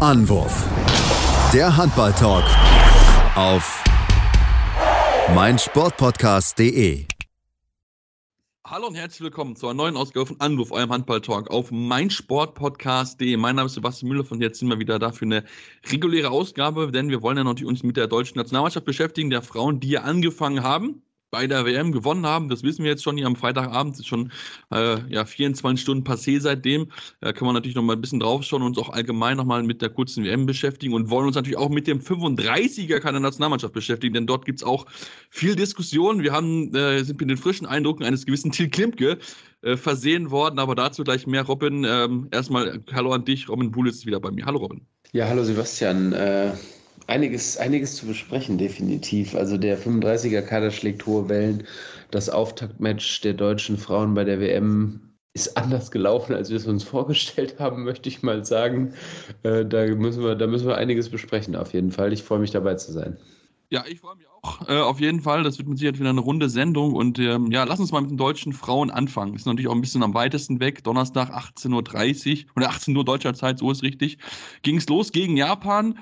Anwurf. Der Handball-Talk auf meinsportpodcast.de. Hallo und herzlich willkommen zu einer neuen Ausgabe von Anwurf, eurem Handball-Talk auf meinsportpodcast.de. Mein Name ist Sebastian Müller und jetzt sind wir wieder da für eine reguläre Ausgabe, denn wir wollen ja natürlich uns mit der deutschen Nationalmannschaft beschäftigen, der Frauen, die ja angefangen haben bei der WM gewonnen haben. Das wissen wir jetzt schon hier am Freitagabend. Ist schon äh, ja, 24 Stunden passé seitdem. Da können wir natürlich noch mal ein bisschen draufschauen und uns auch allgemein noch mal mit der kurzen WM beschäftigen und wollen uns natürlich auch mit dem 35er keiner Nationalmannschaft beschäftigen, denn dort gibt es auch viel Diskussion. Wir haben, äh, sind mit den frischen Eindrücken eines gewissen Till Klimke äh, versehen worden, aber dazu gleich mehr. Robin, ähm, erstmal Hallo an dich. Robin Buhl ist wieder bei mir. Hallo Robin. Ja, hallo Sebastian. Einiges, einiges zu besprechen, definitiv. Also der 35er-Kader schlägt hohe Wellen. Das Auftaktmatch der deutschen Frauen bei der WM ist anders gelaufen, als wir es uns vorgestellt haben, möchte ich mal sagen. Äh, da, müssen wir, da müssen wir einiges besprechen, auf jeden Fall. Ich freue mich dabei zu sein. Ja, ich freue mich auch. Äh, auf jeden Fall. Das wird mit Sicherheit wieder eine runde Sendung. Und ähm, ja, lass uns mal mit den deutschen Frauen anfangen. Ist natürlich auch ein bisschen am weitesten weg. Donnerstag 18.30 Uhr oder 18 Uhr deutscher Zeit, so ist richtig. Ging es los gegen Japan.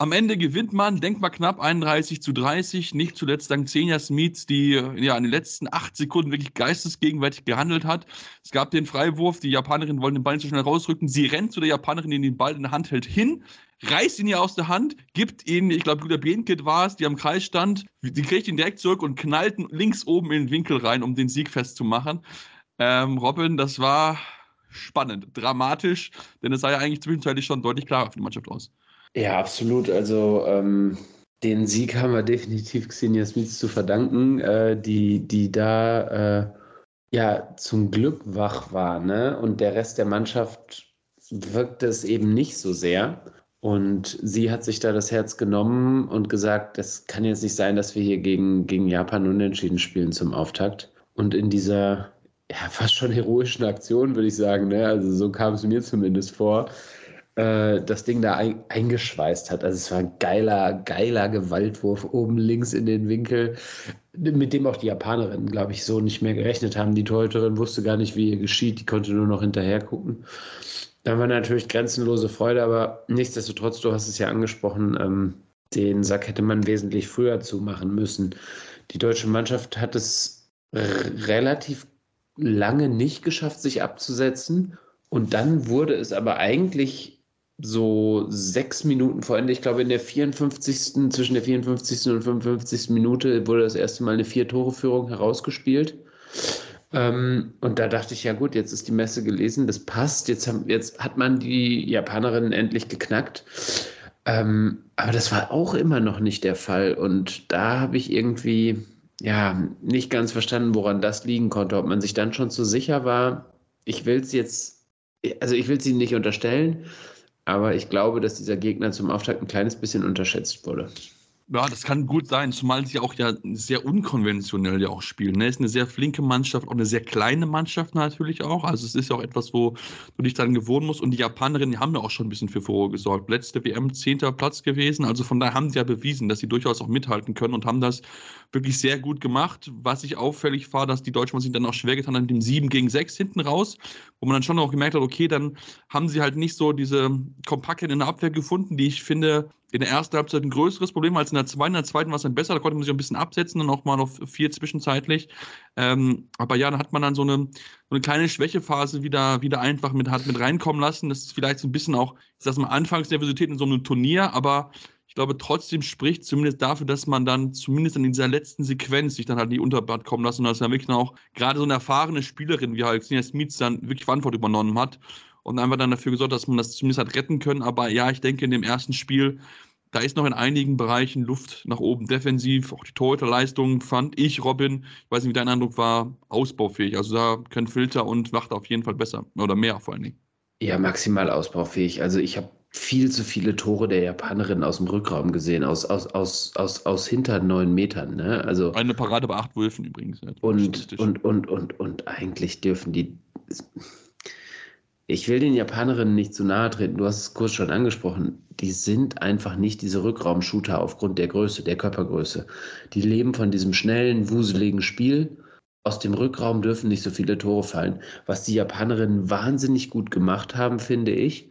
Am Ende gewinnt man, denkt mal knapp 31 zu 30, nicht zuletzt dank Xenia Smith, die ja in den letzten acht Sekunden wirklich geistesgegenwärtig gehandelt hat. Es gab den Freiwurf, die Japanerin wollte den Ball nicht so schnell rausrücken. Sie rennt zu der Japanerin, die den Ball in der Hand hält, hin, reißt ihn ihr aus der Hand, gibt ihn, ich glaube, Julia Bienkit war es, die am Kreis stand, die kriegt ihn direkt zurück und knallt links oben in den Winkel rein, um den Sieg festzumachen. Ähm, Robin, das war spannend, dramatisch, denn es sah ja eigentlich zwischenzeitlich schon deutlich klarer für die Mannschaft aus. Ja, absolut. Also ähm, den Sieg haben wir definitiv Xenia Smith zu verdanken, äh, die, die da äh, ja zum Glück wach war. Ne? Und der Rest der Mannschaft wirkte es eben nicht so sehr. Und sie hat sich da das Herz genommen und gesagt, das kann jetzt nicht sein, dass wir hier gegen, gegen Japan unentschieden spielen zum Auftakt. Und in dieser ja, fast schon heroischen Aktion, würde ich sagen, ne? also so kam es mir zumindest vor, äh, das Ding da ein, eingeschweißt hat. Also es war ein geiler, geiler Gewaltwurf oben links in den Winkel, mit dem auch die Japanerinnen, glaube ich, so nicht mehr gerechnet haben. Die Torhüterin wusste gar nicht, wie ihr geschieht, die konnte nur noch hinterher gucken. Dann war natürlich grenzenlose Freude, aber nichtsdestotrotz, du hast es ja angesprochen, ähm, den Sack hätte man wesentlich früher zumachen müssen. Die deutsche Mannschaft hat es relativ lange nicht geschafft, sich abzusetzen. Und dann wurde es aber eigentlich so sechs Minuten vor Ende, ich glaube in der 54. zwischen der 54. und 55. Minute wurde das erste Mal eine Vier-Tore-Führung herausgespielt. Ähm, und da dachte ich, ja gut, jetzt ist die Messe gelesen, das passt, jetzt, haben, jetzt hat man die Japanerinnen endlich geknackt. Ähm, aber das war auch immer noch nicht der Fall. Und da habe ich irgendwie ja nicht ganz verstanden, woran das liegen konnte. Ob man sich dann schon zu sicher war, ich will es jetzt, also ich will es ihnen nicht unterstellen, aber ich glaube, dass dieser Gegner zum Auftakt ein kleines bisschen unterschätzt wurde. Ja, das kann gut sein, zumal sie auch ja sehr unkonventionell ja auch spielen. Ne? Ist eine sehr flinke Mannschaft, auch eine sehr kleine Mannschaft natürlich auch. Also es ist ja auch etwas, wo du dich dann gewohnen musst. Und die Japanerinnen die haben ja auch schon ein bisschen für Furore gesorgt. Letzte WM zehnter Platz gewesen. Also von daher haben sie ja bewiesen, dass sie durchaus auch mithalten können und haben das wirklich sehr gut gemacht. Was ich auffällig war, dass die Deutschen sich dann auch schwer getan haben mit dem 7 gegen 6 hinten raus, wo man dann schon auch gemerkt hat, okay, dann haben sie halt nicht so diese Kompaktheit in der Abwehr gefunden, die ich finde, in der ersten Halbzeit ein größeres Problem als in der zweiten. In der zweiten war es dann besser, da konnte man sich ein bisschen absetzen und auch mal auf vier zwischenzeitlich. Ähm, aber ja, dann hat man dann so eine, so eine kleine Schwächephase wieder, wieder einfach mit, hat mit reinkommen lassen. Das ist vielleicht so ein bisschen auch, ich sag mal, Anfangsnervosität in so einem Turnier, aber ich glaube trotzdem spricht zumindest dafür, dass man dann zumindest in dieser letzten Sequenz sich dann halt nicht unterbart kommen lassen und dass ja wirklich auch gerade so eine erfahrene Spielerin wie halt Smith dann wirklich Verantwortung übernommen hat und einfach dann dafür gesorgt, dass man das zumindest hat retten können. Aber ja, ich denke, in dem ersten Spiel, da ist noch in einigen Bereichen Luft nach oben defensiv. Auch die Torhüterleistung fand ich, Robin, ich weiß nicht, wie dein Eindruck war, ausbaufähig. Also da können Filter und Wacht auf jeden Fall besser oder mehr vor allen Dingen. Ja, maximal ausbaufähig. Also ich habe viel zu viele Tore der Japanerin aus dem Rückraum gesehen, aus, aus, aus, aus, aus hinter neun Metern. Ne? Also, Eine Parade bei acht Wölfen übrigens. Und, und, und, und, und eigentlich dürfen die ich will den Japanerinnen nicht zu nahe treten, du hast es kurz schon angesprochen, die sind einfach nicht diese Rückraumshooter aufgrund der Größe, der Körpergröße. Die leben von diesem schnellen, wuseligen Spiel. Aus dem Rückraum dürfen nicht so viele Tore fallen. Was die Japanerinnen wahnsinnig gut gemacht haben, finde ich,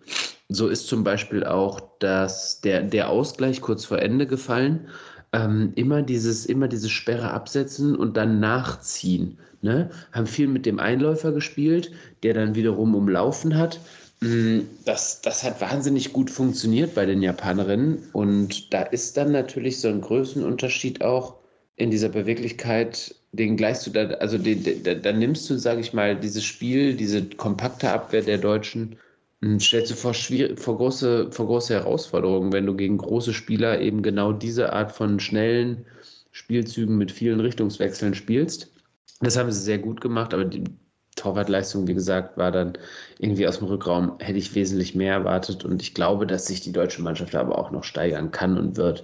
so ist zum Beispiel auch das, der, der Ausgleich kurz vor Ende gefallen. Ähm, immer dieses, immer diese Sperre absetzen und dann nachziehen. Ne? Haben viel mit dem Einläufer gespielt, der dann wiederum umlaufen hat. Mm, das, das hat wahnsinnig gut funktioniert bei den Japanerinnen. Und da ist dann natürlich so ein Größenunterschied auch in dieser Beweglichkeit, den gleichst du da, also dann nimmst du, sage ich mal, dieses Spiel, diese kompakte Abwehr der Deutschen, mm, stellst du vor, vor, große, vor große Herausforderungen, wenn du gegen große Spieler eben genau diese Art von schnellen Spielzügen mit vielen Richtungswechseln spielst. Das haben sie sehr gut gemacht, aber die Torwartleistung, wie gesagt, war dann irgendwie aus dem Rückraum, hätte ich wesentlich mehr erwartet und ich glaube, dass sich die deutsche Mannschaft aber auch noch steigern kann und wird.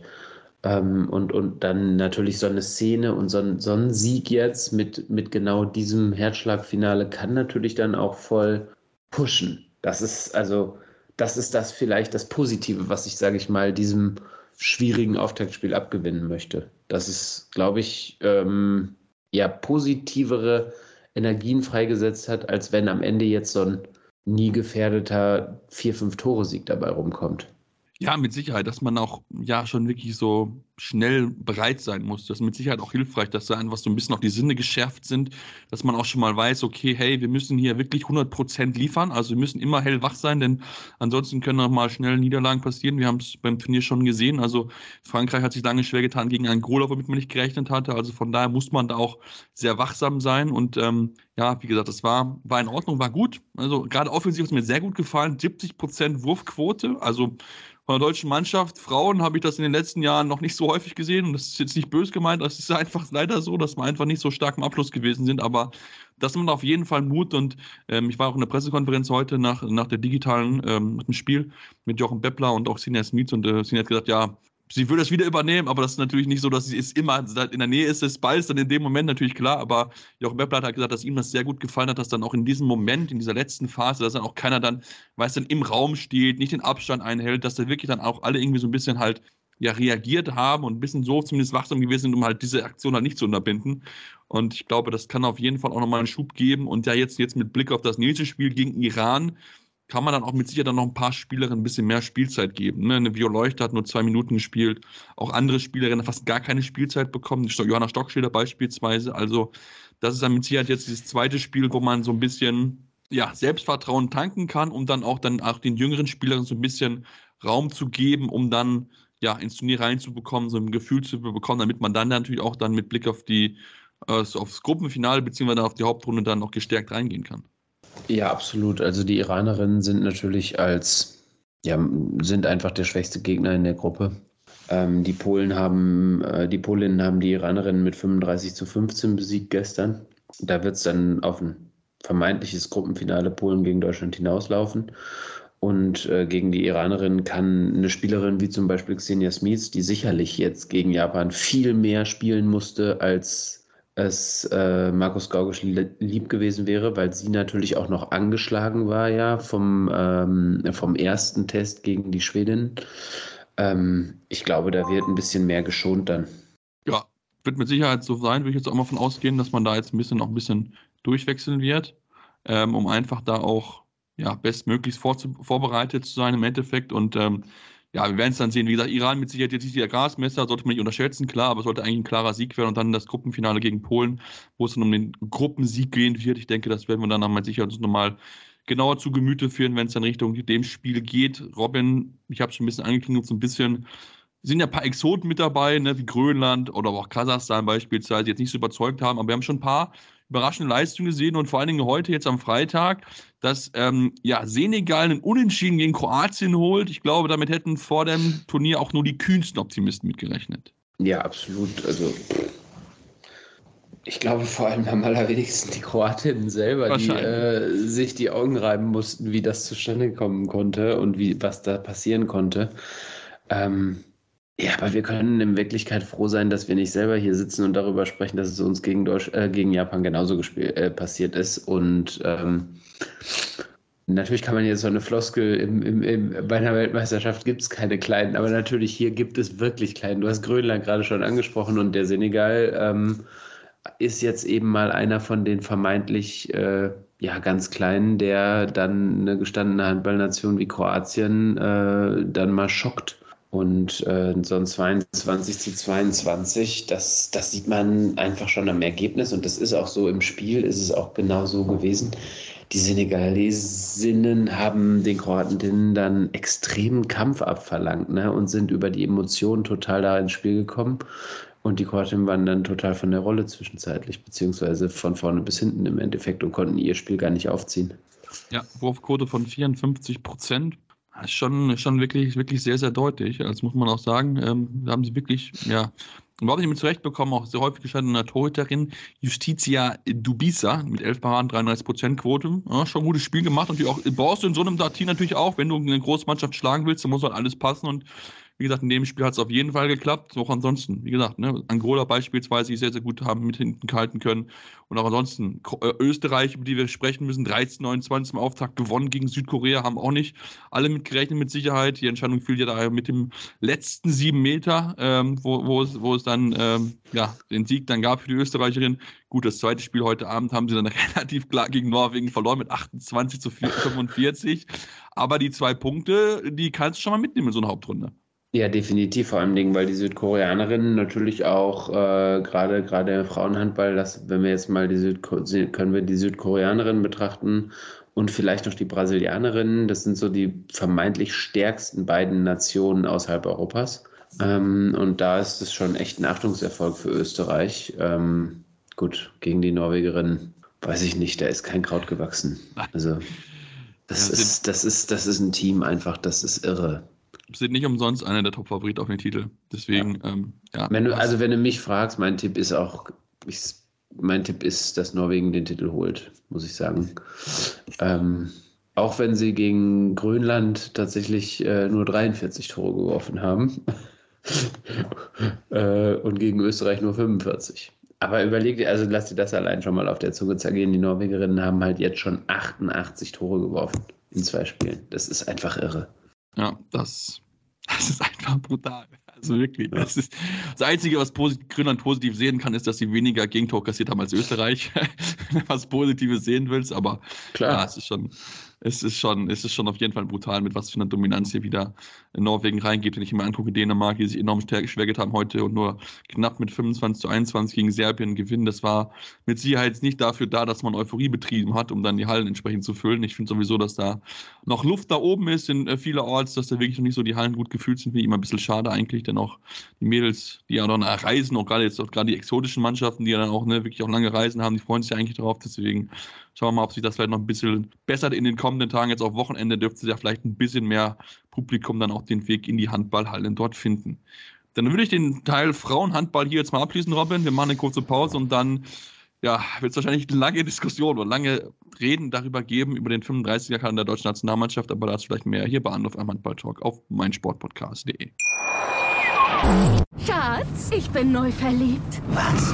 Ähm, und, und dann natürlich so eine Szene und so ein, so ein Sieg jetzt mit, mit genau diesem Herzschlagfinale kann natürlich dann auch voll pushen. Das ist also, das ist das vielleicht das Positive, was ich, sage ich mal, diesem schwierigen Auftaktspiel abgewinnen möchte. Das ist, glaube ich, ähm, ja positivere Energien freigesetzt hat, als wenn am Ende jetzt so ein nie gefährdeter 4-5-Tore-Sieg dabei rumkommt. Ja, mit Sicherheit, dass man auch ja schon wirklich so schnell bereit sein muss. Das ist mit Sicherheit auch hilfreich, dass da einfach so ein bisschen auch die Sinne geschärft sind, dass man auch schon mal weiß, okay, hey, wir müssen hier wirklich 100% liefern, also wir müssen immer hellwach sein, denn ansonsten können auch mal schnell Niederlagen passieren. Wir haben es beim Turnier schon gesehen, also Frankreich hat sich lange schwer getan gegen einen Angola, womit man nicht gerechnet hatte, also von daher muss man da auch sehr wachsam sein und ähm, ja, wie gesagt, das war, war in Ordnung, war gut. Also gerade offensiv es mir sehr gut gefallen, 70% Wurfquote, also von der deutschen Mannschaft. Frauen habe ich das in den letzten Jahren noch nicht so häufig gesehen und das ist jetzt nicht böse gemeint, das ist einfach leider so, dass wir einfach nicht so stark im Abschluss gewesen sind, aber das macht auf jeden Fall Mut und ähm, ich war auch in der Pressekonferenz heute nach, nach der digitalen ähm, Spiel mit Jochen Beppler und auch Sinja Smith und äh, Sinja hat gesagt, ja, sie will das wieder übernehmen, aber das ist natürlich nicht so, dass sie es immer in der Nähe ist des Balls, dann in dem Moment natürlich klar, aber Jochen Beppler hat gesagt, dass ihm das sehr gut gefallen hat, dass dann auch in diesem Moment, in dieser letzten Phase, dass dann auch keiner dann, weiß dann im Raum steht, nicht den Abstand einhält, dass da wirklich dann auch alle irgendwie so ein bisschen halt ja, reagiert haben und ein bisschen so zumindest wachsam gewesen sind, um halt diese Aktion halt nicht zu unterbinden. Und ich glaube, das kann auf jeden Fall auch nochmal einen Schub geben. Und ja, jetzt, jetzt mit Blick auf das nächste Spiel gegen Iran, kann man dann auch mit Sicherheit dann noch ein paar Spielerinnen ein bisschen mehr Spielzeit geben. Ne? Eine Vio Leuchter hat nur zwei Minuten gespielt, auch andere Spielerinnen fast gar keine Spielzeit bekommen, Johanna Stockschilder beispielsweise. Also das ist dann mit Sicherheit jetzt dieses zweite Spiel, wo man so ein bisschen ja, Selbstvertrauen tanken kann, um dann auch dann auch den jüngeren Spielerinnen so ein bisschen Raum zu geben, um dann ja ins Turnier reinzubekommen, so ein Gefühl zu bekommen, damit man dann natürlich auch dann mit Blick auf die äh, aufs Gruppenfinale beziehungsweise auf die Hauptrunde dann noch gestärkt reingehen kann. Ja, absolut. Also die Iranerinnen sind natürlich als, ja, sind einfach der schwächste Gegner in der Gruppe. Ähm, die Polen haben, äh, die Polinnen haben die Iranerinnen mit 35 zu 15 besiegt gestern. Da wird es dann auf ein vermeintliches Gruppenfinale Polen gegen Deutschland hinauslaufen. Und äh, gegen die Iranerinnen kann eine Spielerin wie zum Beispiel Xenia Smith, die sicherlich jetzt gegen Japan viel mehr spielen musste als es äh, Markus Gaugisch lieb gewesen wäre, weil sie natürlich auch noch angeschlagen war ja vom, ähm, vom ersten Test gegen die Schwedin. Ähm, ich glaube, da wird ein bisschen mehr geschont dann. Ja, wird mit Sicherheit so sein, würde ich jetzt auch mal von ausgehen, dass man da jetzt ein bisschen noch ein bisschen durchwechseln wird, ähm, um einfach da auch ja, bestmöglichst vorbereitet zu sein im Endeffekt und ähm, ja, wir werden es dann sehen. Wie gesagt, Iran mit Sicherheit jetzt nicht der Grasmesser, sollte man nicht unterschätzen, klar, aber es sollte eigentlich ein klarer Sieg werden und dann das Gruppenfinale gegen Polen, wo es dann um den Gruppensieg gehen wird. Ich denke, das werden wir dann nochmal sicher uns nochmal genauer zu Gemüte führen, wenn es dann Richtung dem Spiel geht. Robin, ich habe schon ein bisschen angeklingelt, so ein bisschen sind ja ein paar Exoten mit dabei, ne, wie Grönland oder auch Kasachstan beispielsweise, die jetzt nicht so überzeugt haben, aber wir haben schon ein paar überraschende Leistungen gesehen und vor allen Dingen heute, jetzt am Freitag, dass ähm, ja, Senegal einen Unentschieden gegen Kroatien holt. Ich glaube, damit hätten vor dem Turnier auch nur die kühnsten Optimisten mitgerechnet. Ja, absolut. Also ich glaube vor allem am allerwenigsten die Kroatinnen selber, die äh, sich die Augen reiben mussten, wie das zustande kommen konnte und wie was da passieren konnte. Ähm, ja, aber wir können in Wirklichkeit froh sein, dass wir nicht selber hier sitzen und darüber sprechen, dass es uns gegen, Deutsch, äh, gegen Japan genauso äh, passiert ist. Und ähm, natürlich kann man jetzt so eine Floskel, im, im, im, bei einer Weltmeisterschaft gibt es keine kleinen, aber natürlich hier gibt es wirklich kleinen. Du hast Grönland gerade schon angesprochen und der Senegal ähm, ist jetzt eben mal einer von den vermeintlich äh, ja, ganz kleinen, der dann eine gestandene Handballnation wie Kroatien äh, dann mal schockt. Und äh, so ein 22 zu 22, das, das sieht man einfach schon am Ergebnis. Und das ist auch so im Spiel, ist es auch genau so gewesen. Die Senegalesinnen haben den Kroatinnen dann extremen Kampf abverlangt ne, und sind über die Emotionen total da ins Spiel gekommen. Und die Kroatinnen waren dann total von der Rolle zwischenzeitlich, beziehungsweise von vorne bis hinten im Endeffekt und konnten ihr Spiel gar nicht aufziehen. Ja, Wurfquote von 54 Prozent. Das ist schon, schon wirklich, wirklich sehr, sehr deutlich. Das muss man auch sagen. Ähm, da haben sie wirklich, ja, überhaupt nicht mit zurechtbekommen, auch sehr häufig gestandene Torhüterin Justitia Dubisa mit 11 Paraden, 33 Prozent Quote. Ja, schon ein gutes Spiel gemacht. Und auch brauchst du in so einem Team natürlich auch, wenn du eine Großmannschaft schlagen willst, dann muss halt alles passen. Und wie gesagt, in dem Spiel hat es auf jeden Fall geklappt. Auch ansonsten, wie gesagt, ne, Angola beispielsweise, die sehr, sehr gut haben mit hinten kalten können. Und auch ansonsten, äh, Österreich, über die wir sprechen müssen, 13, 29 im Auftakt gewonnen gegen Südkorea, haben auch nicht alle mitgerechnet mit Sicherheit. Die Entscheidung fiel ja da mit dem letzten sieben Meter, ähm, wo, wo, es, wo es dann ähm, ja, den Sieg dann gab für die Österreicherin. Gut, das zweite Spiel heute Abend haben sie dann relativ klar gegen Norwegen verloren mit 28 zu 45. Aber die zwei Punkte, die kannst du schon mal mitnehmen in so einer Hauptrunde. Ja, definitiv, vor allem Dingen, weil die Südkoreanerinnen natürlich auch äh, gerade gerade im Frauenhandball, das, wenn wir jetzt mal die Südko können wir die Südkoreanerinnen betrachten und vielleicht noch die Brasilianerinnen, das sind so die vermeintlich stärksten beiden Nationen außerhalb Europas. Ähm, und da ist es schon echt ein Achtungserfolg für Österreich. Ähm, gut, gegen die Norwegerinnen weiß ich nicht, da ist kein Kraut gewachsen. Also das ist, das ist, das ist ein Team einfach, das ist irre sind nicht umsonst einer der Top-Favoriten auf den Titel. Deswegen, ja. Ähm, ja. Wenn du, also wenn du mich fragst, mein Tipp ist auch, ich, mein Tipp ist, dass Norwegen den Titel holt, muss ich sagen. Ähm, auch wenn sie gegen Grönland tatsächlich äh, nur 43 Tore geworfen haben äh, und gegen Österreich nur 45. Aber überleg dir, also lass dir das allein schon mal auf der Zunge zergehen. Die Norwegerinnen haben halt jetzt schon 88 Tore geworfen in zwei Spielen. Das ist einfach irre. Ja, das, das ist einfach brutal. Also wirklich. Ja. Das, ist, das Einzige, was posit Grönland positiv sehen kann, ist, dass sie weniger Gegentor kassiert haben als Österreich. Wenn du was Positives sehen willst, aber Klar. ja, es ist schon, es ist schon, es ist schon auf jeden Fall brutal, mit was für einer Dominanz hier wieder in Norwegen reingeht. Wenn ich mir angucke, Dänemark, die sich enorm geschwägert haben heute und nur knapp mit 25 zu 21 gegen Serbien gewinnen, das war mit Sicherheit nicht dafür da, dass man Euphorie betrieben hat, um dann die Hallen entsprechend zu füllen. Ich finde sowieso, dass da noch Luft da oben ist in äh, vielerorts, dass da wirklich noch nicht so die Hallen gut gefüllt sind, wie immer ein bisschen schade eigentlich, denn auch die Mädels, die ja noch reisen, auch gerade jetzt auch gerade die exotischen Mannschaften, die ja dann auch ne, wirklich auch lange Reisen haben, die freuen sich ja eigentlich darauf, deswegen Schauen wir mal, ob sich das vielleicht noch ein bisschen bessert in den kommenden Tagen. Jetzt auf Wochenende dürfte sich ja vielleicht ein bisschen mehr Publikum dann auch den Weg in die Handballhallen dort finden. Dann würde ich den Teil Frauenhandball hier jetzt mal abschließen, Robin. Wir machen eine kurze Pause und dann ja, wird es wahrscheinlich eine lange Diskussion oder lange Reden darüber geben, über den 35er-Kalender der deutschen Nationalmannschaft, aber dazu vielleicht mehr hier bei Anruf am Handball-Talk auf meinsportpodcast.de. Schatz, ich bin neu verliebt. Was?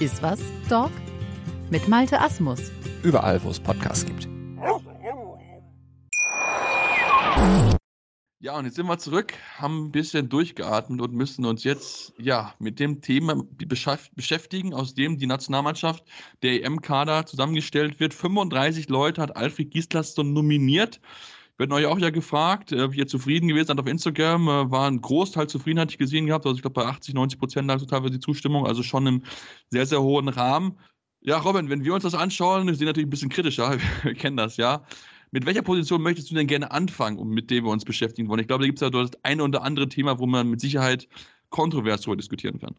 Ist was, Dog? Mit Malte Asmus. Überall, wo es Podcasts gibt. Ja, und jetzt sind wir zurück, haben ein bisschen durchgeatmet und müssen uns jetzt ja mit dem Thema beschäftigen, aus dem die Nationalmannschaft der EM-Kader zusammengestellt wird. 35 Leute hat Alfred Gislason nominiert. Wir hatten euch auch ja gefragt, ob ihr zufrieden gewesen seid auf Instagram. Äh, war ein Großteil zufrieden, hatte ich gesehen gehabt. Also ich glaube, bei 80, 90 Prozent lag so teilweise die Zustimmung. Also schon im sehr, sehr hohen Rahmen. Ja, Robin, wenn wir uns das anschauen, sind natürlich ein bisschen kritischer. Wir kennen das, ja. Mit welcher Position möchtest du denn gerne anfangen, mit dem wir uns beschäftigen wollen? Ich glaube, da gibt es ja das eine oder andere Thema, wo man mit Sicherheit kontrovers darüber diskutieren kann.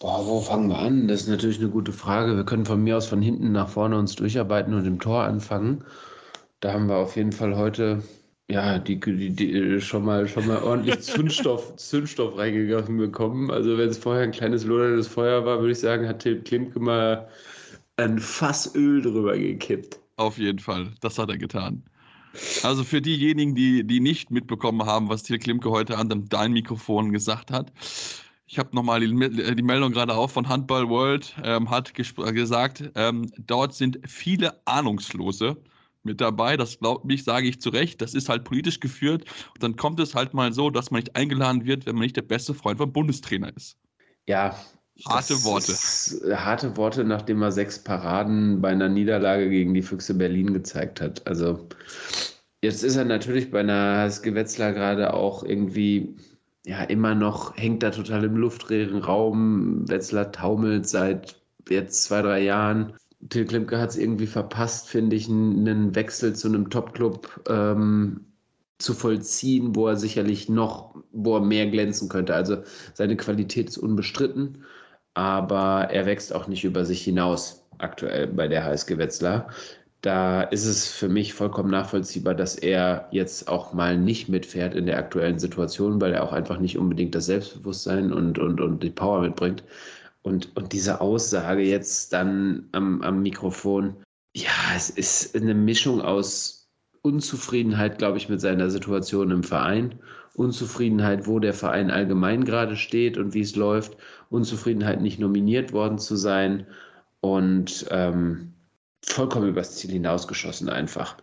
Boah, wo fangen wir an? Das ist natürlich eine gute Frage. Wir können von mir aus von hinten nach vorne uns durcharbeiten und im Tor anfangen. Da haben wir auf jeden Fall heute ja, die, die, die, schon mal schon mal ordentlich Zündstoff, Zündstoff reingegangen bekommen. Also wenn es vorher ein kleines loderndes Feuer war, würde ich sagen, hat Tim Klimke mal ein Fass Öl drüber gekippt. Auf jeden Fall. Das hat er getan. Also für diejenigen, die, die nicht mitbekommen haben, was Till Klimke heute an dein Mikrofon gesagt hat. Ich habe nochmal die, die, Meldung gerade auf von Handball World, ähm, hat gesagt, ähm, dort sind viele Ahnungslose mit dabei. Das glaubt mich, sage ich zu Recht. Das ist halt politisch geführt. Und dann kommt es halt mal so, dass man nicht eingeladen wird, wenn man nicht der beste Freund vom Bundestrainer ist. Ja. Harte Worte. Harte Worte, nachdem er sechs Paraden bei einer Niederlage gegen die Füchse Berlin gezeigt hat. Also jetzt ist er natürlich bei einer Gewetzler gerade auch irgendwie ja immer noch, hängt da total im luftleeren Raum. Wetzlar taumelt seit jetzt zwei, drei Jahren. Till Klimke hat es irgendwie verpasst, finde ich, einen Wechsel zu einem Top-Club ähm, zu vollziehen, wo er sicherlich noch, wo er mehr glänzen könnte. Also seine Qualität ist unbestritten, aber er wächst auch nicht über sich hinaus aktuell bei der HSG Wetzlar. Da ist es für mich vollkommen nachvollziehbar, dass er jetzt auch mal nicht mitfährt in der aktuellen Situation, weil er auch einfach nicht unbedingt das Selbstbewusstsein und, und, und die Power mitbringt. Und, und diese Aussage jetzt dann am, am Mikrofon, ja, es ist eine Mischung aus Unzufriedenheit, glaube ich, mit seiner Situation im Verein, Unzufriedenheit, wo der Verein allgemein gerade steht und wie es läuft, Unzufriedenheit, nicht nominiert worden zu sein und ähm, vollkommen übers Ziel hinausgeschossen einfach.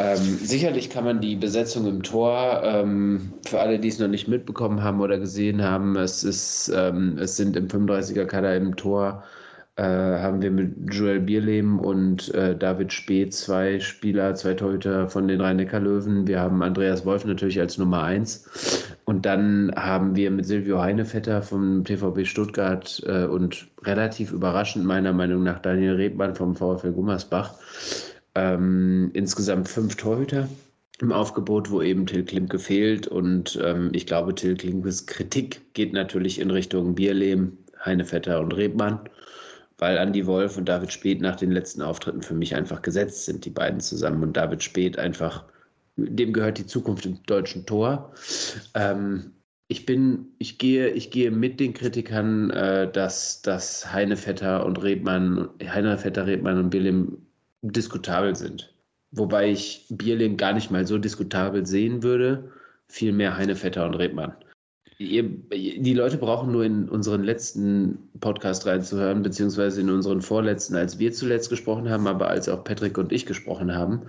Ähm, sicherlich kann man die Besetzung im Tor, ähm, für alle, die es noch nicht mitbekommen haben oder gesehen haben, es, ist, ähm, es sind im 35er-Kader im Tor, äh, haben wir mit Joel Bierlehm und äh, David Spee zwei Spieler, zwei Torhüter von den Rhein-Neckar-Löwen. Wir haben Andreas Wolf natürlich als Nummer eins. Und dann haben wir mit Silvio Heinevetter vom TVB Stuttgart äh, und relativ überraschend meiner Meinung nach Daniel Rebmann vom VfL Gummersbach ähm, insgesamt fünf Torhüter im Aufgebot, wo eben Till Klimke fehlt. Und ähm, ich glaube, Till Klimkes Kritik geht natürlich in Richtung Bierlehm, Heinevetter und Rebmann, weil Andy Wolf und David Speth nach den letzten Auftritten für mich einfach gesetzt sind, die beiden zusammen. Und David Speth einfach, dem gehört die Zukunft im deutschen Tor. Ähm, ich bin, ich gehe, ich gehe mit den Kritikern, äh, dass, dass Heinevetter und Rebmann, Heinevetter, Rebmann und Bierlehm diskutabel sind. Wobei ich Bierling gar nicht mal so diskutabel sehen würde, vielmehr Heinevetter und Rebmann. Die Leute brauchen nur in unseren letzten Podcast reinzuhören, beziehungsweise in unseren vorletzten, als wir zuletzt gesprochen haben, aber als auch Patrick und ich gesprochen haben.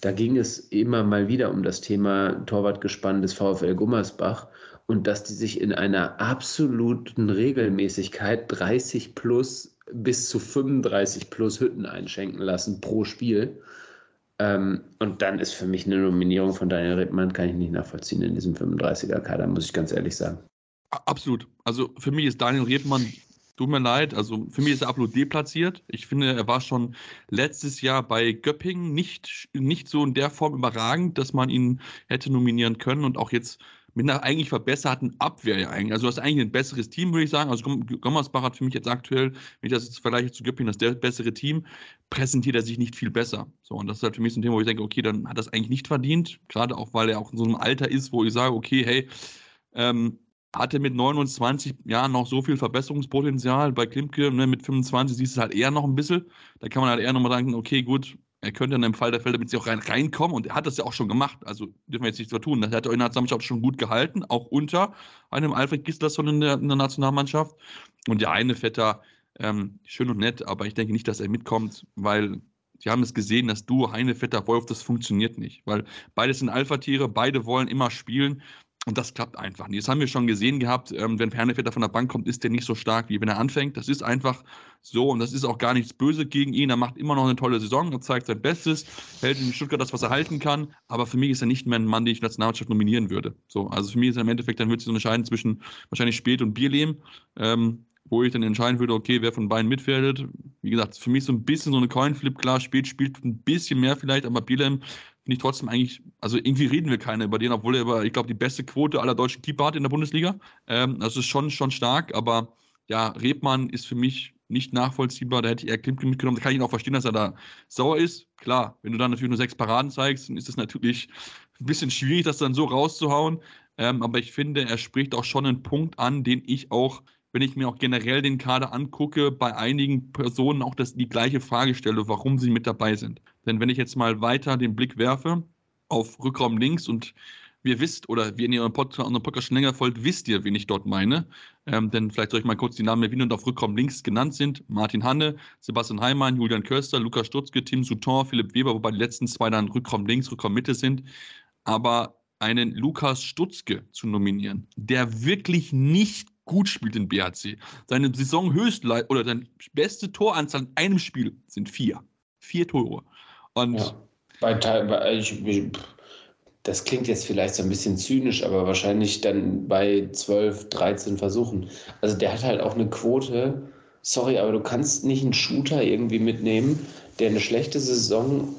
Da ging es immer mal wieder um das Thema Torwartgespann des VfL Gummersbach und dass die sich in einer absoluten Regelmäßigkeit 30 plus bis zu 35 plus Hütten einschenken lassen pro Spiel. Ähm, und dann ist für mich eine Nominierung von Daniel Rittmann, kann ich nicht nachvollziehen in diesem 35er-Kader, muss ich ganz ehrlich sagen. Absolut. Also für mich ist Daniel Rebmann, tut mir leid, also für mich ist er absolut deplatziert. Ich finde, er war schon letztes Jahr bei Göppingen nicht, nicht so in der Form überragend, dass man ihn hätte nominieren können und auch jetzt mit einer eigentlich verbesserten Abwehr ja eigentlich. Also du hast eigentlich ein besseres Team, würde ich sagen. Also Gommersbach hat für mich jetzt aktuell, wenn ich das jetzt vergleiche zu Göppingen, das der bessere Team, präsentiert er sich nicht viel besser. So, und das ist halt für mich so ein Thema, wo ich denke, okay, dann hat das eigentlich nicht verdient. Gerade auch, weil er auch in so einem Alter ist, wo ich sage, okay, hey, ähm, hatte mit 29 Jahren noch so viel Verbesserungspotenzial. Bei Klimke ne, mit 25 siehst du es halt eher noch ein bisschen. Da kann man halt eher nochmal sagen, okay, gut, er könnte in einem Fall der Fälle damit sie auch rein, reinkommen und er hat das ja auch schon gemacht. Also dürfen wir jetzt nicht so tun. Das hat er in der Nationalmannschaft schon gut gehalten, auch unter einem Alfred Gislason in der, in der Nationalmannschaft. Und der eine Vetter, ähm, schön und nett, aber ich denke nicht, dass er mitkommt, weil sie haben es gesehen, dass du, Heine, Vetter, Wolf, das funktioniert nicht. Weil beide sind Alpha-Tiere, beide wollen immer spielen und das klappt einfach nicht. Das haben wir schon gesehen gehabt. Ähm, wenn Pernevetter von der Bank kommt, ist der nicht so stark, wie wenn er anfängt. Das ist einfach so und das ist auch gar nichts Böse gegen ihn. Er macht immer noch eine tolle Saison, er zeigt sein Bestes, hält in Stuttgart das, was er halten kann. Aber für mich ist er nicht mehr ein Mann, den ich Nationalmannschaft nominieren würde. So, also für mich ist er im Endeffekt, dann wird sich so entscheiden zwischen wahrscheinlich Spät und Bierlehm. Ähm, wo ich dann entscheiden würde, okay, wer von beiden mitfährt. Wie gesagt, für mich so ein bisschen so eine Coinflip, klar, Spät spielt ein bisschen mehr vielleicht, aber Bierlehm finde ich trotzdem eigentlich, also irgendwie reden wir keine über den, obwohl er über, ich glaube, die beste Quote aller deutschen Keeper hat in der Bundesliga. Ähm, das ist schon, schon stark, aber ja, Rebmann ist für mich nicht nachvollziehbar. Da hätte ich eher Klimke mitgenommen. Da kann ich ihn auch verstehen, dass er da sauer ist. Klar, wenn du dann natürlich nur sechs Paraden zeigst, dann ist es natürlich ein bisschen schwierig, das dann so rauszuhauen. Ähm, aber ich finde, er spricht auch schon einen Punkt an, den ich auch wenn ich mir auch generell den Kader angucke, bei einigen Personen auch das, die gleiche Frage stelle, warum sie mit dabei sind. Denn wenn ich jetzt mal weiter den Blick werfe auf Rückraum links und ihr wisst, oder wie ihr Podcast, unseren Podcast schon länger folgt, wisst ihr, wen ich dort meine. Ähm, denn vielleicht soll ich mal kurz die Namen erwähnen und auf Rückraum links genannt sind. Martin Hanne, Sebastian Heimann, Julian Köster, Lukas Stutzke, Tim Souton, Philipp Weber, wobei die letzten zwei dann Rückraum links, Rückraum Mitte sind. Aber einen Lukas Stutzke zu nominieren, der wirklich nicht gut spielt in BHC. Seine Saisonhöchstleit oder seine beste Toranzahl in einem Spiel sind vier. Vier Tore. Und ja. bei, bei ich, ich, das klingt jetzt vielleicht so ein bisschen zynisch, aber wahrscheinlich dann bei 12, 13 Versuchen. Also der hat halt auch eine Quote. Sorry, aber du kannst nicht einen Shooter irgendwie mitnehmen, der eine schlechte Saison,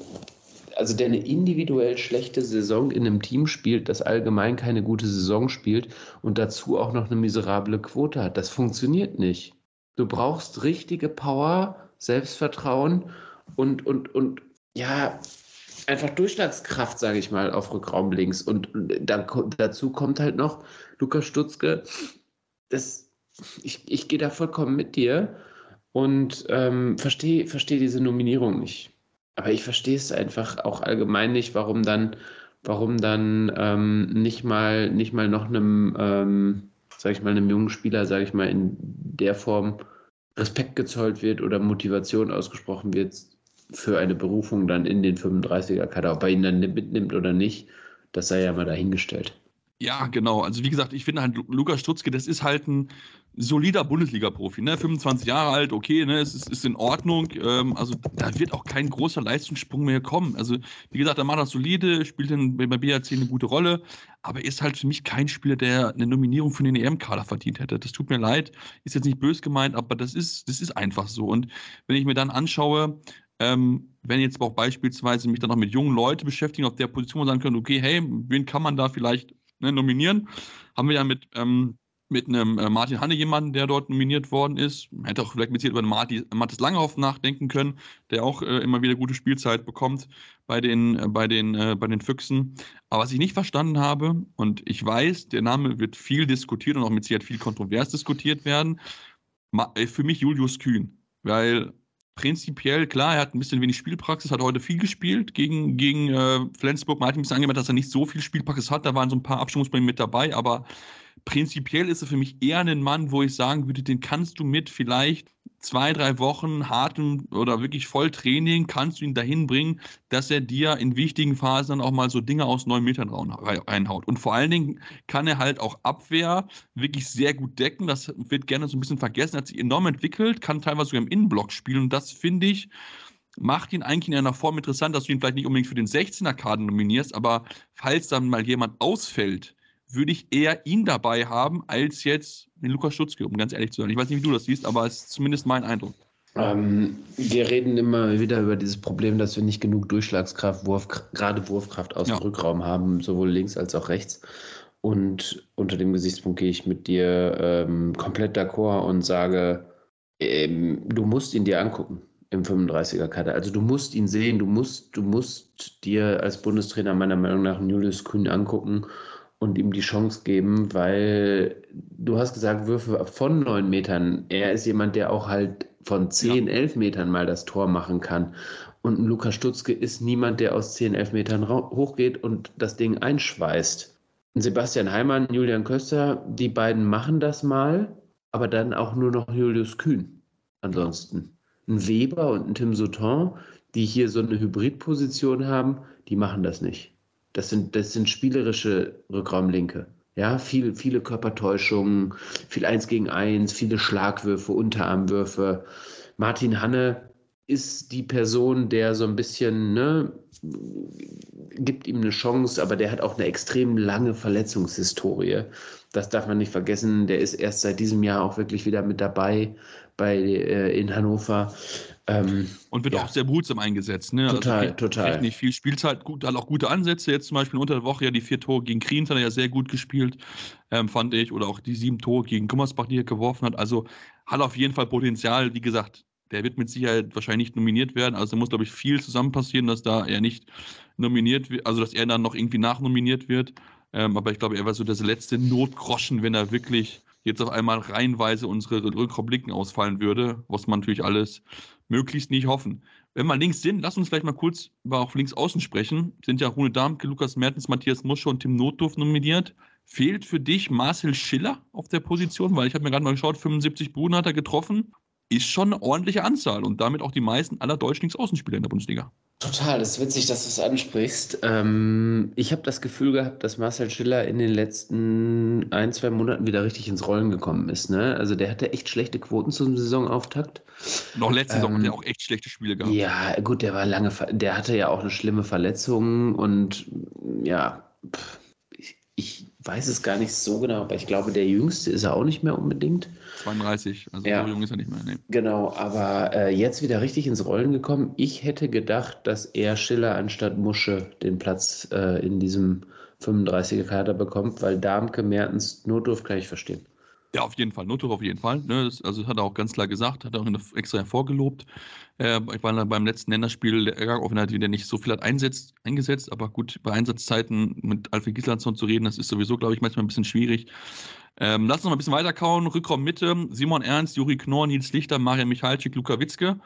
also der eine individuell schlechte Saison in einem Team spielt, das allgemein keine gute Saison spielt und dazu auch noch eine miserable Quote hat. Das funktioniert nicht. Du brauchst richtige Power, Selbstvertrauen und, und, und ja, einfach Durchschlagskraft, sage ich mal, auf Rückraum links. Und dann, dazu kommt halt noch Lukas Stutzke. Das, ich, ich gehe da vollkommen mit dir und ähm, verstehe versteh diese Nominierung nicht. Aber ich verstehe es einfach auch allgemein nicht, warum dann, warum dann ähm, nicht mal nicht mal noch einem, ähm, sag ich mal, einem jungen Spieler, sage ich mal, in der Form Respekt gezollt wird oder Motivation ausgesprochen wird, für eine Berufung dann in den 35er-Kader. Ob er ihn dann mitnimmt oder nicht, das sei ja mal dahingestellt. Ja, genau. Also wie gesagt, ich finde halt Lukas Stutzke, das ist halt ein solider Bundesliga-Profi, ne? 25 Jahre alt, okay, ne? Es ist, ist in Ordnung. Ähm, also da wird auch kein großer Leistungssprung mehr kommen. Also wie gesagt, er macht das solide, spielt in, bei BAC eine gute Rolle, aber ist halt für mich kein Spieler, der eine Nominierung für den EM-Kader verdient hätte. Das tut mir leid, ist jetzt nicht bös gemeint, aber das ist, das ist einfach so. Und wenn ich mir dann anschaue, ähm, wenn jetzt auch beispielsweise mich dann noch mit jungen Leuten beschäftigen, auf der Position wo sagen können, okay, hey, wen kann man da vielleicht ne, nominieren? Haben wir ja mit, ähm, mit einem äh, Martin Hanne jemanden, der dort nominiert worden ist. Man hätte auch vielleicht mit über Martin, Mathis Langhoff nachdenken können, der auch äh, immer wieder gute Spielzeit bekommt bei den, äh, bei, den, äh, bei den Füchsen. Aber was ich nicht verstanden habe, und ich weiß, der Name wird viel diskutiert und auch mit Sicherheit viel kontrovers diskutiert werden, äh, für mich Julius Kühn. Weil prinzipiell, klar, er hat ein bisschen wenig Spielpraxis, hat heute viel gespielt gegen, gegen äh, Flensburg. Man hat ein bisschen angemerkt, dass er nicht so viel Spielpraxis hat. Da waren so ein paar Abstimmungsprobleme mit dabei, aber prinzipiell ist er für mich eher ein Mann, wo ich sagen würde, den kannst du mit vielleicht zwei, drei Wochen hartem oder wirklich Volltraining kannst du ihn dahin bringen, dass er dir in wichtigen Phasen dann auch mal so Dinge aus neun Metern reinhaut. Und vor allen Dingen kann er halt auch Abwehr wirklich sehr gut decken. Das wird gerne so ein bisschen vergessen. Er hat sich enorm entwickelt, kann teilweise sogar im Innenblock spielen. Und das finde ich, macht ihn eigentlich in einer Form interessant, dass du ihn vielleicht nicht unbedingt für den 16er-Kader nominierst, aber falls dann mal jemand ausfällt, würde ich eher ihn dabei haben, als jetzt den Lukas Stutzke, um ganz ehrlich zu sein. Ich weiß nicht, wie du das siehst, aber es ist zumindest mein Eindruck. Ähm, wir reden immer wieder über dieses Problem, dass wir nicht genug Durchschlagskraft, Wurf, gerade Wurfkraft aus ja. dem Rückraum haben, sowohl links als auch rechts. Und unter dem Gesichtspunkt gehe ich mit dir ähm, komplett d'accord und sage, ähm, du musst ihn dir angucken im 35er Kader. Also du musst ihn sehen, du musst, du musst dir als Bundestrainer meiner Meinung nach Julius Kühn angucken und ihm die Chance geben, weil du hast gesagt, Würfe von neun Metern. Er ist jemand, der auch halt von zehn, ja. elf Metern mal das Tor machen kann. Und ein Lukas Stutzke ist niemand, der aus zehn, elf Metern hochgeht und das Ding einschweißt. Sebastian Heimann, Julian Köster, die beiden machen das mal, aber dann auch nur noch Julius Kühn. Ansonsten. Ein Weber und ein Tim Souton, die hier so eine Hybridposition haben, die machen das nicht. Das sind, das sind spielerische Rückraumlinke. Ja, viel, viele Körpertäuschungen, viel Eins gegen Eins, viele Schlagwürfe, Unterarmwürfe. Martin Hanne ist die Person, der so ein bisschen, ne, gibt ihm eine Chance, aber der hat auch eine extrem lange Verletzungshistorie. Das darf man nicht vergessen. Der ist erst seit diesem Jahr auch wirklich wieder mit dabei bei, äh, in Hannover. Ähm, und wird ja. auch sehr behutsam eingesetzt. Ne? Total, also, total. Nicht viel Spielzeit, gut, hat auch gute Ansätze. Jetzt zum Beispiel unter der Woche ja die vier Tore gegen Kriens hat er ja sehr gut gespielt, ähm, fand ich. Oder auch die sieben Tore gegen Gummersbach, die er geworfen hat. Also hat auf jeden Fall Potenzial. Wie gesagt, der wird mit Sicherheit wahrscheinlich nicht nominiert werden. Also da muss, glaube ich, viel zusammen passieren, dass da er nicht nominiert wird, also dass er dann noch irgendwie nachnominiert wird. Ähm, aber ich glaube, er war so das letzte Notgroschen, wenn er wirklich jetzt auf einmal reihenweise unsere Rückraumblicken ausfallen würde, was man natürlich alles möglichst nicht hoffen. Wenn wir links sind, lass uns vielleicht mal kurz über auch links außen sprechen. Sind ja Rune Darmke, Lukas Mertens, Matthias Musche und Tim Notdorf nominiert. Fehlt für dich Marcel Schiller auf der Position? Weil ich habe mir gerade mal geschaut, 75 Buden hat er getroffen. Ist schon eine ordentliche Anzahl und damit auch die meisten aller deutschen Linksaußenspieler in der Bundesliga. Total, das ist witzig, dass du es ansprichst. Ähm, ich habe das Gefühl gehabt, dass Marcel Schiller in den letzten ein, zwei Monaten wieder richtig ins Rollen gekommen ist. Ne? Also der hatte echt schlechte Quoten zum Saisonauftakt. Noch letzte Saison Ähm, hat er auch echt schlechte Spiele gehabt. Ja, gut, der war lange, der hatte ja auch eine schlimme Verletzung und ja, ich, ich weiß es gar nicht so genau, aber ich glaube, der Jüngste ist er auch nicht mehr unbedingt. 32, also Ja. so jung ist er nicht mehr. Nee. Genau, aber äh, jetzt wieder richtig ins Rollen gekommen. Ich hätte gedacht, dass er Schiller anstatt Musche den Platz äh, in diesem 35er-Kader bekommt, weil Darmke, Mertens, Notdurft kann ich verstehen. Ja, auf jeden Fall. Notdorf auf jeden Fall. Ne? Das, also das hat er auch ganz klar gesagt, hat er auch extra hervorgelobt. Äh, ich war dann beim letzten Länderspiel, der auch wenn er wieder nicht so viel hat einsetzt, eingesetzt, aber gut, bei Einsatzzeiten mit Alfred Gislason zu reden, das ist sowieso, glaube ich, manchmal ein bisschen schwierig. Ähm, lass uns noch ein bisschen weiterkauen. Rückraum Mitte, Simon Ernst, Juri Knorr, Nils Lichter, Marian Michalczyk, Luka Witzke.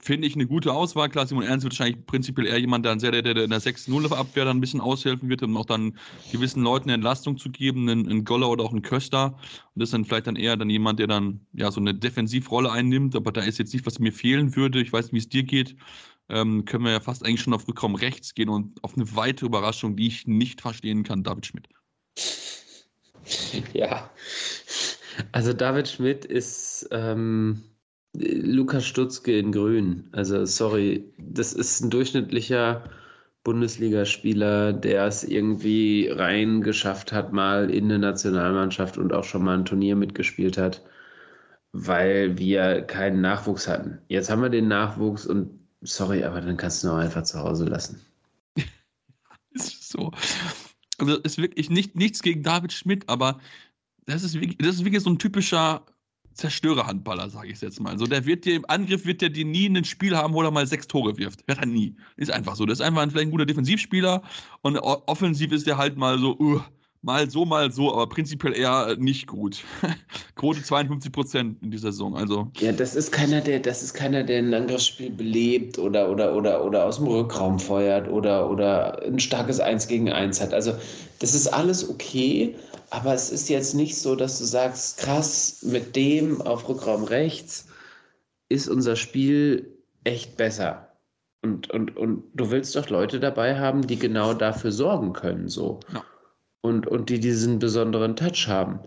Finde ich eine gute Auswahl. Klar, Simon Ernst wird wahrscheinlich prinzipiell eher jemand, der, der, der in der 6-0-Abwehr dann ein bisschen aushelfen wird, um auch dann gewissen Leuten eine Entlastung zu geben, einen, einen Goller oder auch einen Köster. Und das ist dann vielleicht dann eher dann jemand, der dann ja so eine Defensivrolle einnimmt. Aber da ist jetzt nicht, was mir fehlen würde. Ich weiß nicht, wie es dir geht. Ähm, können wir ja fast eigentlich schon auf Rückraum rechts gehen und auf eine weitere Überraschung, die ich nicht verstehen kann, David Schmidt. Ja, also David Schmidt ist ähm, Lukas Stutzke in Grün. Also sorry, das ist ein durchschnittlicher Bundesligaspieler, der es irgendwie rein geschafft hat, mal in eine Nationalmannschaft und auch schon mal ein Turnier mitgespielt hat, weil wir keinen Nachwuchs hatten. Jetzt haben wir den Nachwuchs und sorry, aber dann kannst du ihn auch einfach zu Hause lassen. ist so. Also ist wirklich nicht, nichts gegen David Schmidt, aber das ist wirklich, das ist wirklich so ein typischer Zerstörerhandballer, sage ich jetzt mal. So, der wird dir im Angriff wird der dir nie ein Spiel haben, wo er mal sechs Tore wirft. Wird er nie. Ist einfach so. Das ist einfach ein, vielleicht ein guter Defensivspieler und offensiv ist der halt mal so, uh, mal so, mal so, aber prinzipiell eher nicht gut. Quote 52 Prozent in dieser Saison. Also Ja, das ist keiner, der, das ist keiner, der ein Angriffsspiel belebt oder, oder, oder, oder aus dem Rückraum feuert oder, oder ein starkes Eins gegen Eins hat. Also, das ist alles okay, aber es ist jetzt nicht so, dass du sagst, krass, mit dem auf Rückraum rechts ist unser Spiel echt besser. Und, und, und du willst doch Leute dabei haben, die genau dafür sorgen können, so. Ja. Und, und die diesen besonderen Touch haben.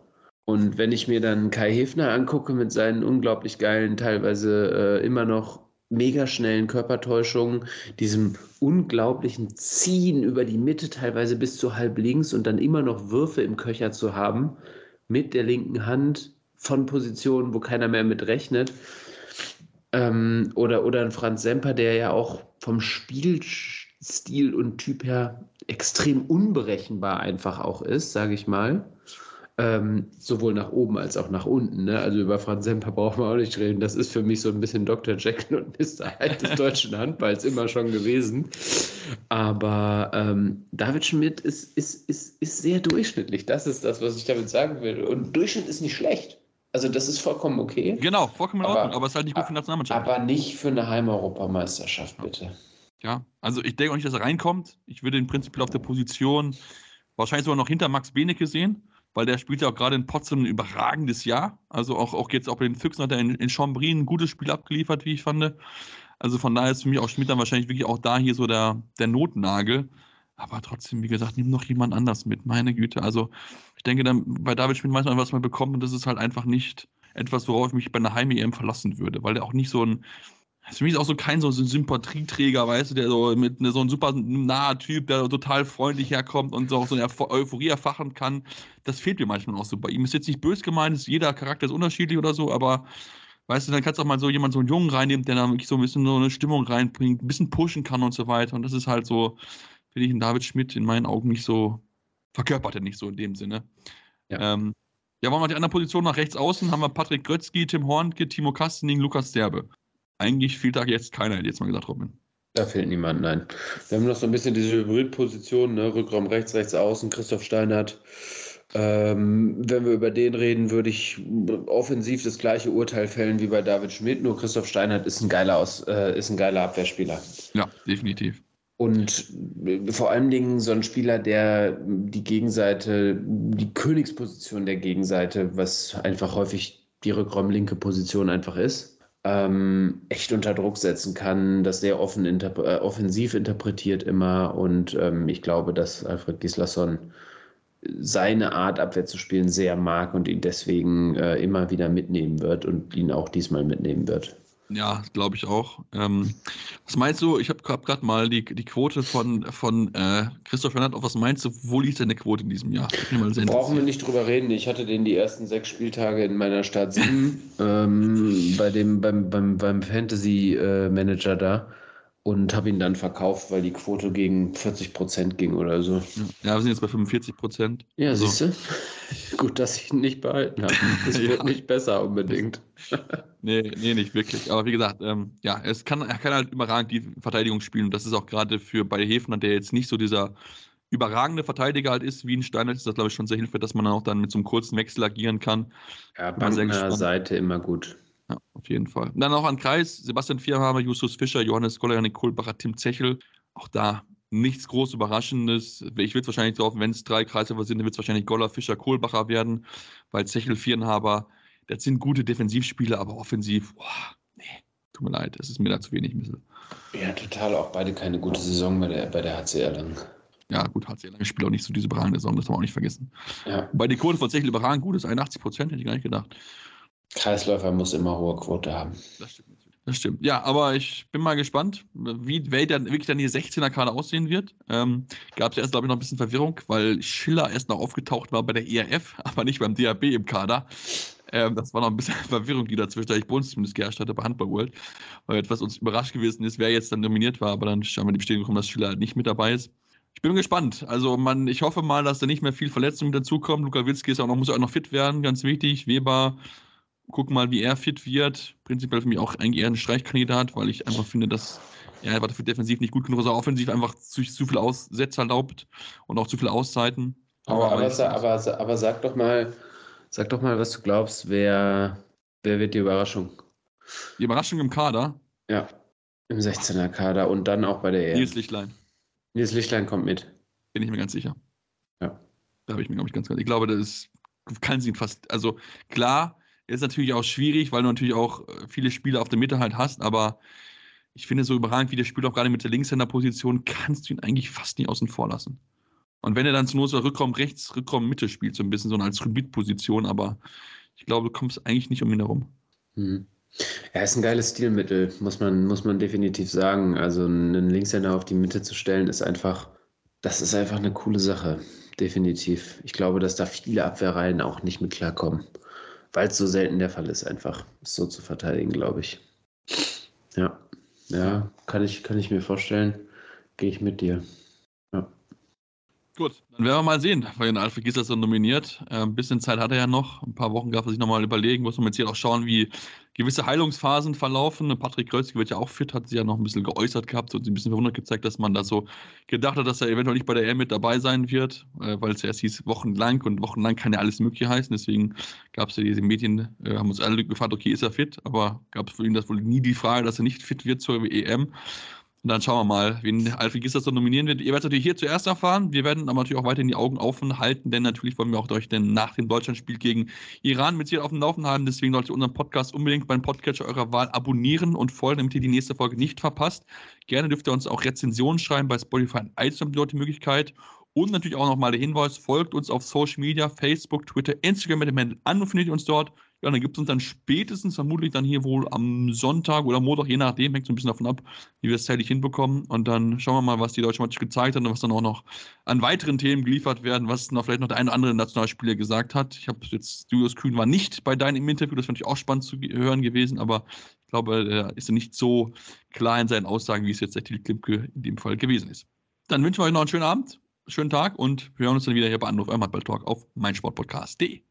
Und wenn ich mir dann Kai Hefner angucke mit seinen unglaublich geilen, teilweise äh, immer noch mega schnellen Körpertäuschungen, diesem unglaublichen Ziehen über die Mitte, teilweise bis zu halb links und dann immer noch Würfe im Köcher zu haben, mit der linken Hand von Positionen, wo keiner mehr mit rechnet. Ähm, oder, oder ein Franz Semper, der ja auch vom Spielstil und Typ her extrem unberechenbar einfach auch ist, sage ich mal. Ähm, sowohl nach oben als auch nach unten. Ne? Also über Franz Semper brauchen wir auch nicht reden. Das ist für mich so ein bisschen Dr. Jekyll und Mr. Hyde des deutschen Handballs immer schon gewesen. Aber ähm, David Schmidt ist, ist, ist, ist sehr durchschnittlich. Das ist das, was ich damit sagen will. Und Durchschnitt ist nicht schlecht. Also das ist vollkommen okay. genau, vollkommen in Ordnung, aber es ist halt nicht gut für die Nationalmannschaft. Aber nicht für eine Heimeuropameisterschaft, bitte. Ja, also ich denke auch nicht, dass er reinkommt. Ich würde ihn prinzipiell auf der Position wahrscheinlich sogar noch hinter Max Benecke sehen, weil der spielt ja auch gerade in Potsdam ein überragendes Jahr. Also auch, auch jetzt auch bei den Füchsen hat er in, in Chambry ein gutes Spiel abgeliefert, wie ich fand. Also von daher ist für mich auch Schmidt dann wahrscheinlich wirklich auch da hier so der, der Notnagel. Aber trotzdem, wie gesagt, nimm noch jemand anders mit. Meine Güte. Also ich denke dann, bei David Schmidt weiß man, was man bekommt und das ist halt einfach nicht etwas, worauf ich mich bei einer Heim-EM verlassen würde, weil der auch nicht so ein ist für mich auch so kein so ein Sympathieträger, weißt du, der so mit ne, so ein super naher Typ, der total freundlich herkommt und so auch so eine Euph- Euphorie erfachen kann. Das fehlt mir manchmal auch so bei ihm. Ist jetzt nicht bös gemeint, ist, jeder Charakter ist unterschiedlich oder so, aber weißt du, dann kannst du auch mal so jemanden, so einen Jungen reinnehmen, der da wirklich so ein bisschen so eine Stimmung reinbringt, ein bisschen pushen kann und so weiter. Und das ist halt so, finde ich, in David Schmidt in meinen Augen nicht so, verkörpert er nicht so in dem Sinne. Ja. Ähm, ja, wollen wir die anderen Positionen nach rechts außen? Haben wir Patrick Grötzky, Tim Hornke, Timo Kastening, Lukas Derbe. Eigentlich fehlt da jetzt keiner, hätte jetzt mal gesagt, Robin. Da fehlt niemand, nein. Wir haben noch so ein bisschen diese Hybridposition, ne? Rückraum rechts, rechts außen, Christoph Steinert, Ähm, wenn wir über den reden, würde ich offensiv das gleiche Urteil fällen wie bei David Schmidt. Nur Christoph Steinhardt ist ein geiler, Aus, äh, ist ein geiler Abwehrspieler. Ja, definitiv. Und vor allen Dingen so ein Spieler, der die Gegenseite, die Königsposition der Gegenseite, was einfach häufig die Rückraumlinke Position einfach ist, ähm, echt unter Druck setzen kann, das sehr offen interp äh, offensiv interpretiert immer. Und ähm, ich glaube, dass Alfred Gislason seine Art Abwehr zu spielen sehr mag und ihn deswegen äh, immer wieder mitnehmen wird und ihn auch diesmal mitnehmen wird. Ja, glaube ich auch. Ähm, was meinst du? Ich habe gerade mal die, die Quote von, von äh, Christoph Fernand auf. Was meinst du, wo liegt deine Quote in diesem Jahr? Brauchen wir nicht drüber reden. Ich hatte den die ersten sechs Spieltage in meiner Stadt 7 ähm, bei dem, beim, beim, beim Fantasy-Manager äh, da und habe ihn dann verkauft, weil die Quote gegen 40 Prozent ging oder so. Ja, wir sind jetzt bei 45 Prozent. Ja, also. siehst du? Gut, dass ich ihn nicht behalten habe. Das ja. wird nicht besser unbedingt. nee, nee, nicht wirklich. Aber wie gesagt, ähm, ja, es kann, er kann halt überragend die Verteidigung spielen. Und das ist auch gerade für bei Hefner, der jetzt nicht so dieser überragende Verteidiger halt ist, wie ein Steiner, ist das, glaube ich, schon sehr hilfreich, dass man dann auch dann mit so einem kurzen Wechsel agieren kann. Ja, bei der Seite immer gut. Ja, auf jeden Fall. Und dann noch an Kreis, Sebastian Vierhammer, Justus Fischer, Johannes Koller, Janik Kohlbacher, Tim Zechel. Auch da nichts groß Überraschendes. Ich würde wahrscheinlich drauf, wenn es drei Kreise sind, dann wird es wahrscheinlich Goller, Fischer, Kohlbacher werden, weil Zechel, Vierenhaber, das sind gute Defensivspiele, aber offensiv, boah, nee, tut mir leid, es ist mir da zu wenig Missel. Ja, total, auch beide keine gute Saison bei der, bei der HCR lang. Ja, gut, HCR lang spielt auch nicht so diese überragende Saison, das haben wir auch nicht vergessen. Ja. Bei die Quote von Zechel überragend gut ist, 81 Prozent, hätte ich gar nicht gedacht. Kreisläufer muss immer hohe Quote haben. Das stimmt. Das stimmt. Ja, aber ich bin mal gespannt, wie wer dann wirklich dann die 16er-Kader aussehen wird. Ähm, Gab es erst, glaube ich, noch ein bisschen Verwirrung, weil Schiller erst noch aufgetaucht war bei der ERF, aber nicht beim DAB im Kader. Ähm, das war noch ein bisschen Verwirrung, die dazwischen, da ich bei uns zumindest geherrscht hatte bei Handball World, weil etwas uns überrascht gewesen ist, wer jetzt dann nominiert war, aber dann haben wir die Bestätigung bekommen, dass Schiller halt nicht mit dabei ist. Ich bin gespannt. Also man, ich hoffe mal, dass da nicht mehr viel Verletzungen dazukommen. Luka Witzki ist auch noch, muss auch noch fit werden, ganz wichtig. Weber gucken mal, wie er fit wird. Prinzipiell für mich auch eigentlich eher ein Streichkandidat, weil ich einfach finde, dass er einfach für defensiv nicht gut genug ist, offensiv einfach zu, zu viel Aussätze erlaubt und auch zu viele Auszeiten. Aber, aber, aber, aber, aber sag doch mal, sag doch mal, was du glaubst, wer, wer wird die Überraschung? Die Überraschung im Kader? Ja, im 16er Kader und dann auch bei der EM. Nils Lichtlein. Nils Lichtlein kommt mit. Bin ich mir ganz sicher. Ja. Da habe ich mir, glaube ich, ganz, ganz. Ich glaube, das ist, kann sie fast. Also klar, ist natürlich auch schwierig, weil du natürlich auch äh, viele Spieler auf der Mitte halt hast, aber ich finde, so überragend wie der Spieler auch gerade mit der Linkshänder-Position, kannst du ihn eigentlich fast nie außen vor lassen. Und wenn er dann zu Not Rückraum rechts, Rückraum Mitte spielt, so ein bisschen so als Rubit-Position, aber ich glaube, du kommst eigentlich nicht um ihn herum. Mhm. Ja, ist ein geiles Stilmittel, muss man, muss man definitiv sagen. Also einen Linkshänder auf die Mitte zu stellen, ist einfach, das ist einfach eine coole Sache. Definitiv. Ich glaube, dass da viele Abwehrreihen auch nicht mit klarkommen weil es so selten der Fall ist, einfach so zu verteidigen, glaube ich. Ja, ja, kann ich, kann ich mir vorstellen. Gehe ich mit dir. Gut, dann werden wir mal sehen, weil Alfred Gisser so nominiert. Äh, ein bisschen Zeit hat er ja noch. Ein paar Wochen darf er sich nochmal überlegen. Muss man jetzt hier auch schauen, wie gewisse Heilungsphasen verlaufen. Patrick Kreuzke wird ja auch fit, hat sich ja noch ein bisschen geäußert gehabt und ein bisschen verwundert gezeigt, dass man da so gedacht hat, dass er eventuell nicht bei der EM mit dabei sein wird, äh, weil es ja erst hieß wochenlang und wochenlang kann ja alles Mögliche heißen. Deswegen gab es ja diese Medien, äh, haben uns alle gefragt, okay, ist er fit? Aber gab es für ihn das wohl nie die Frage, dass er nicht fit wird zur EM. Und dann schauen wir mal, wen Alfred Gisser so nominieren wird. Ihr werdet natürlich hier zuerst erfahren. Wir werden aber natürlich auch weiterhin die Augen offen halten, denn natürlich wollen wir auch euch denn nach dem Deutschlandspiel gegen Iran mit hier auf dem Laufen haben. Deswegen solltet ihr unseren Podcast unbedingt beim Podcatcher eurer Wahl abonnieren und folgen, damit ihr die nächste Folge nicht verpasst. Gerne dürft ihr uns auch Rezensionen schreiben bei Spotify und iTunes, dort die Möglichkeit. Und natürlich auch nochmal der Hinweis, folgt uns auf Social Media, Facebook, Twitter, Instagram mit dem Handel an und findet uns dort. Ja, dann gibt es uns dann spätestens vermutlich dann hier wohl am Sonntag oder Montag, je nachdem, hängt so ein bisschen davon ab, wie wir es zeitlich hinbekommen. Und dann schauen wir mal, was die deutsche Mannschaft gezeigt hat und was dann auch noch an weiteren Themen geliefert werden, was noch vielleicht noch der eine oder andere Nationalspieler gesagt hat. Ich habe jetzt, Julius Kühn war nicht bei deinem Interview, das fand ich auch spannend zu hören gewesen, aber ich glaube, er ist ja nicht so klar in seinen Aussagen, wie es jetzt der Til Klimke in dem Fall gewesen ist. Dann wünschen wir euch noch einen schönen Abend, schönen Tag und wir hören uns dann wieder hier bei Anruf eurem Handball-Talk auf meinsportpodcast.de.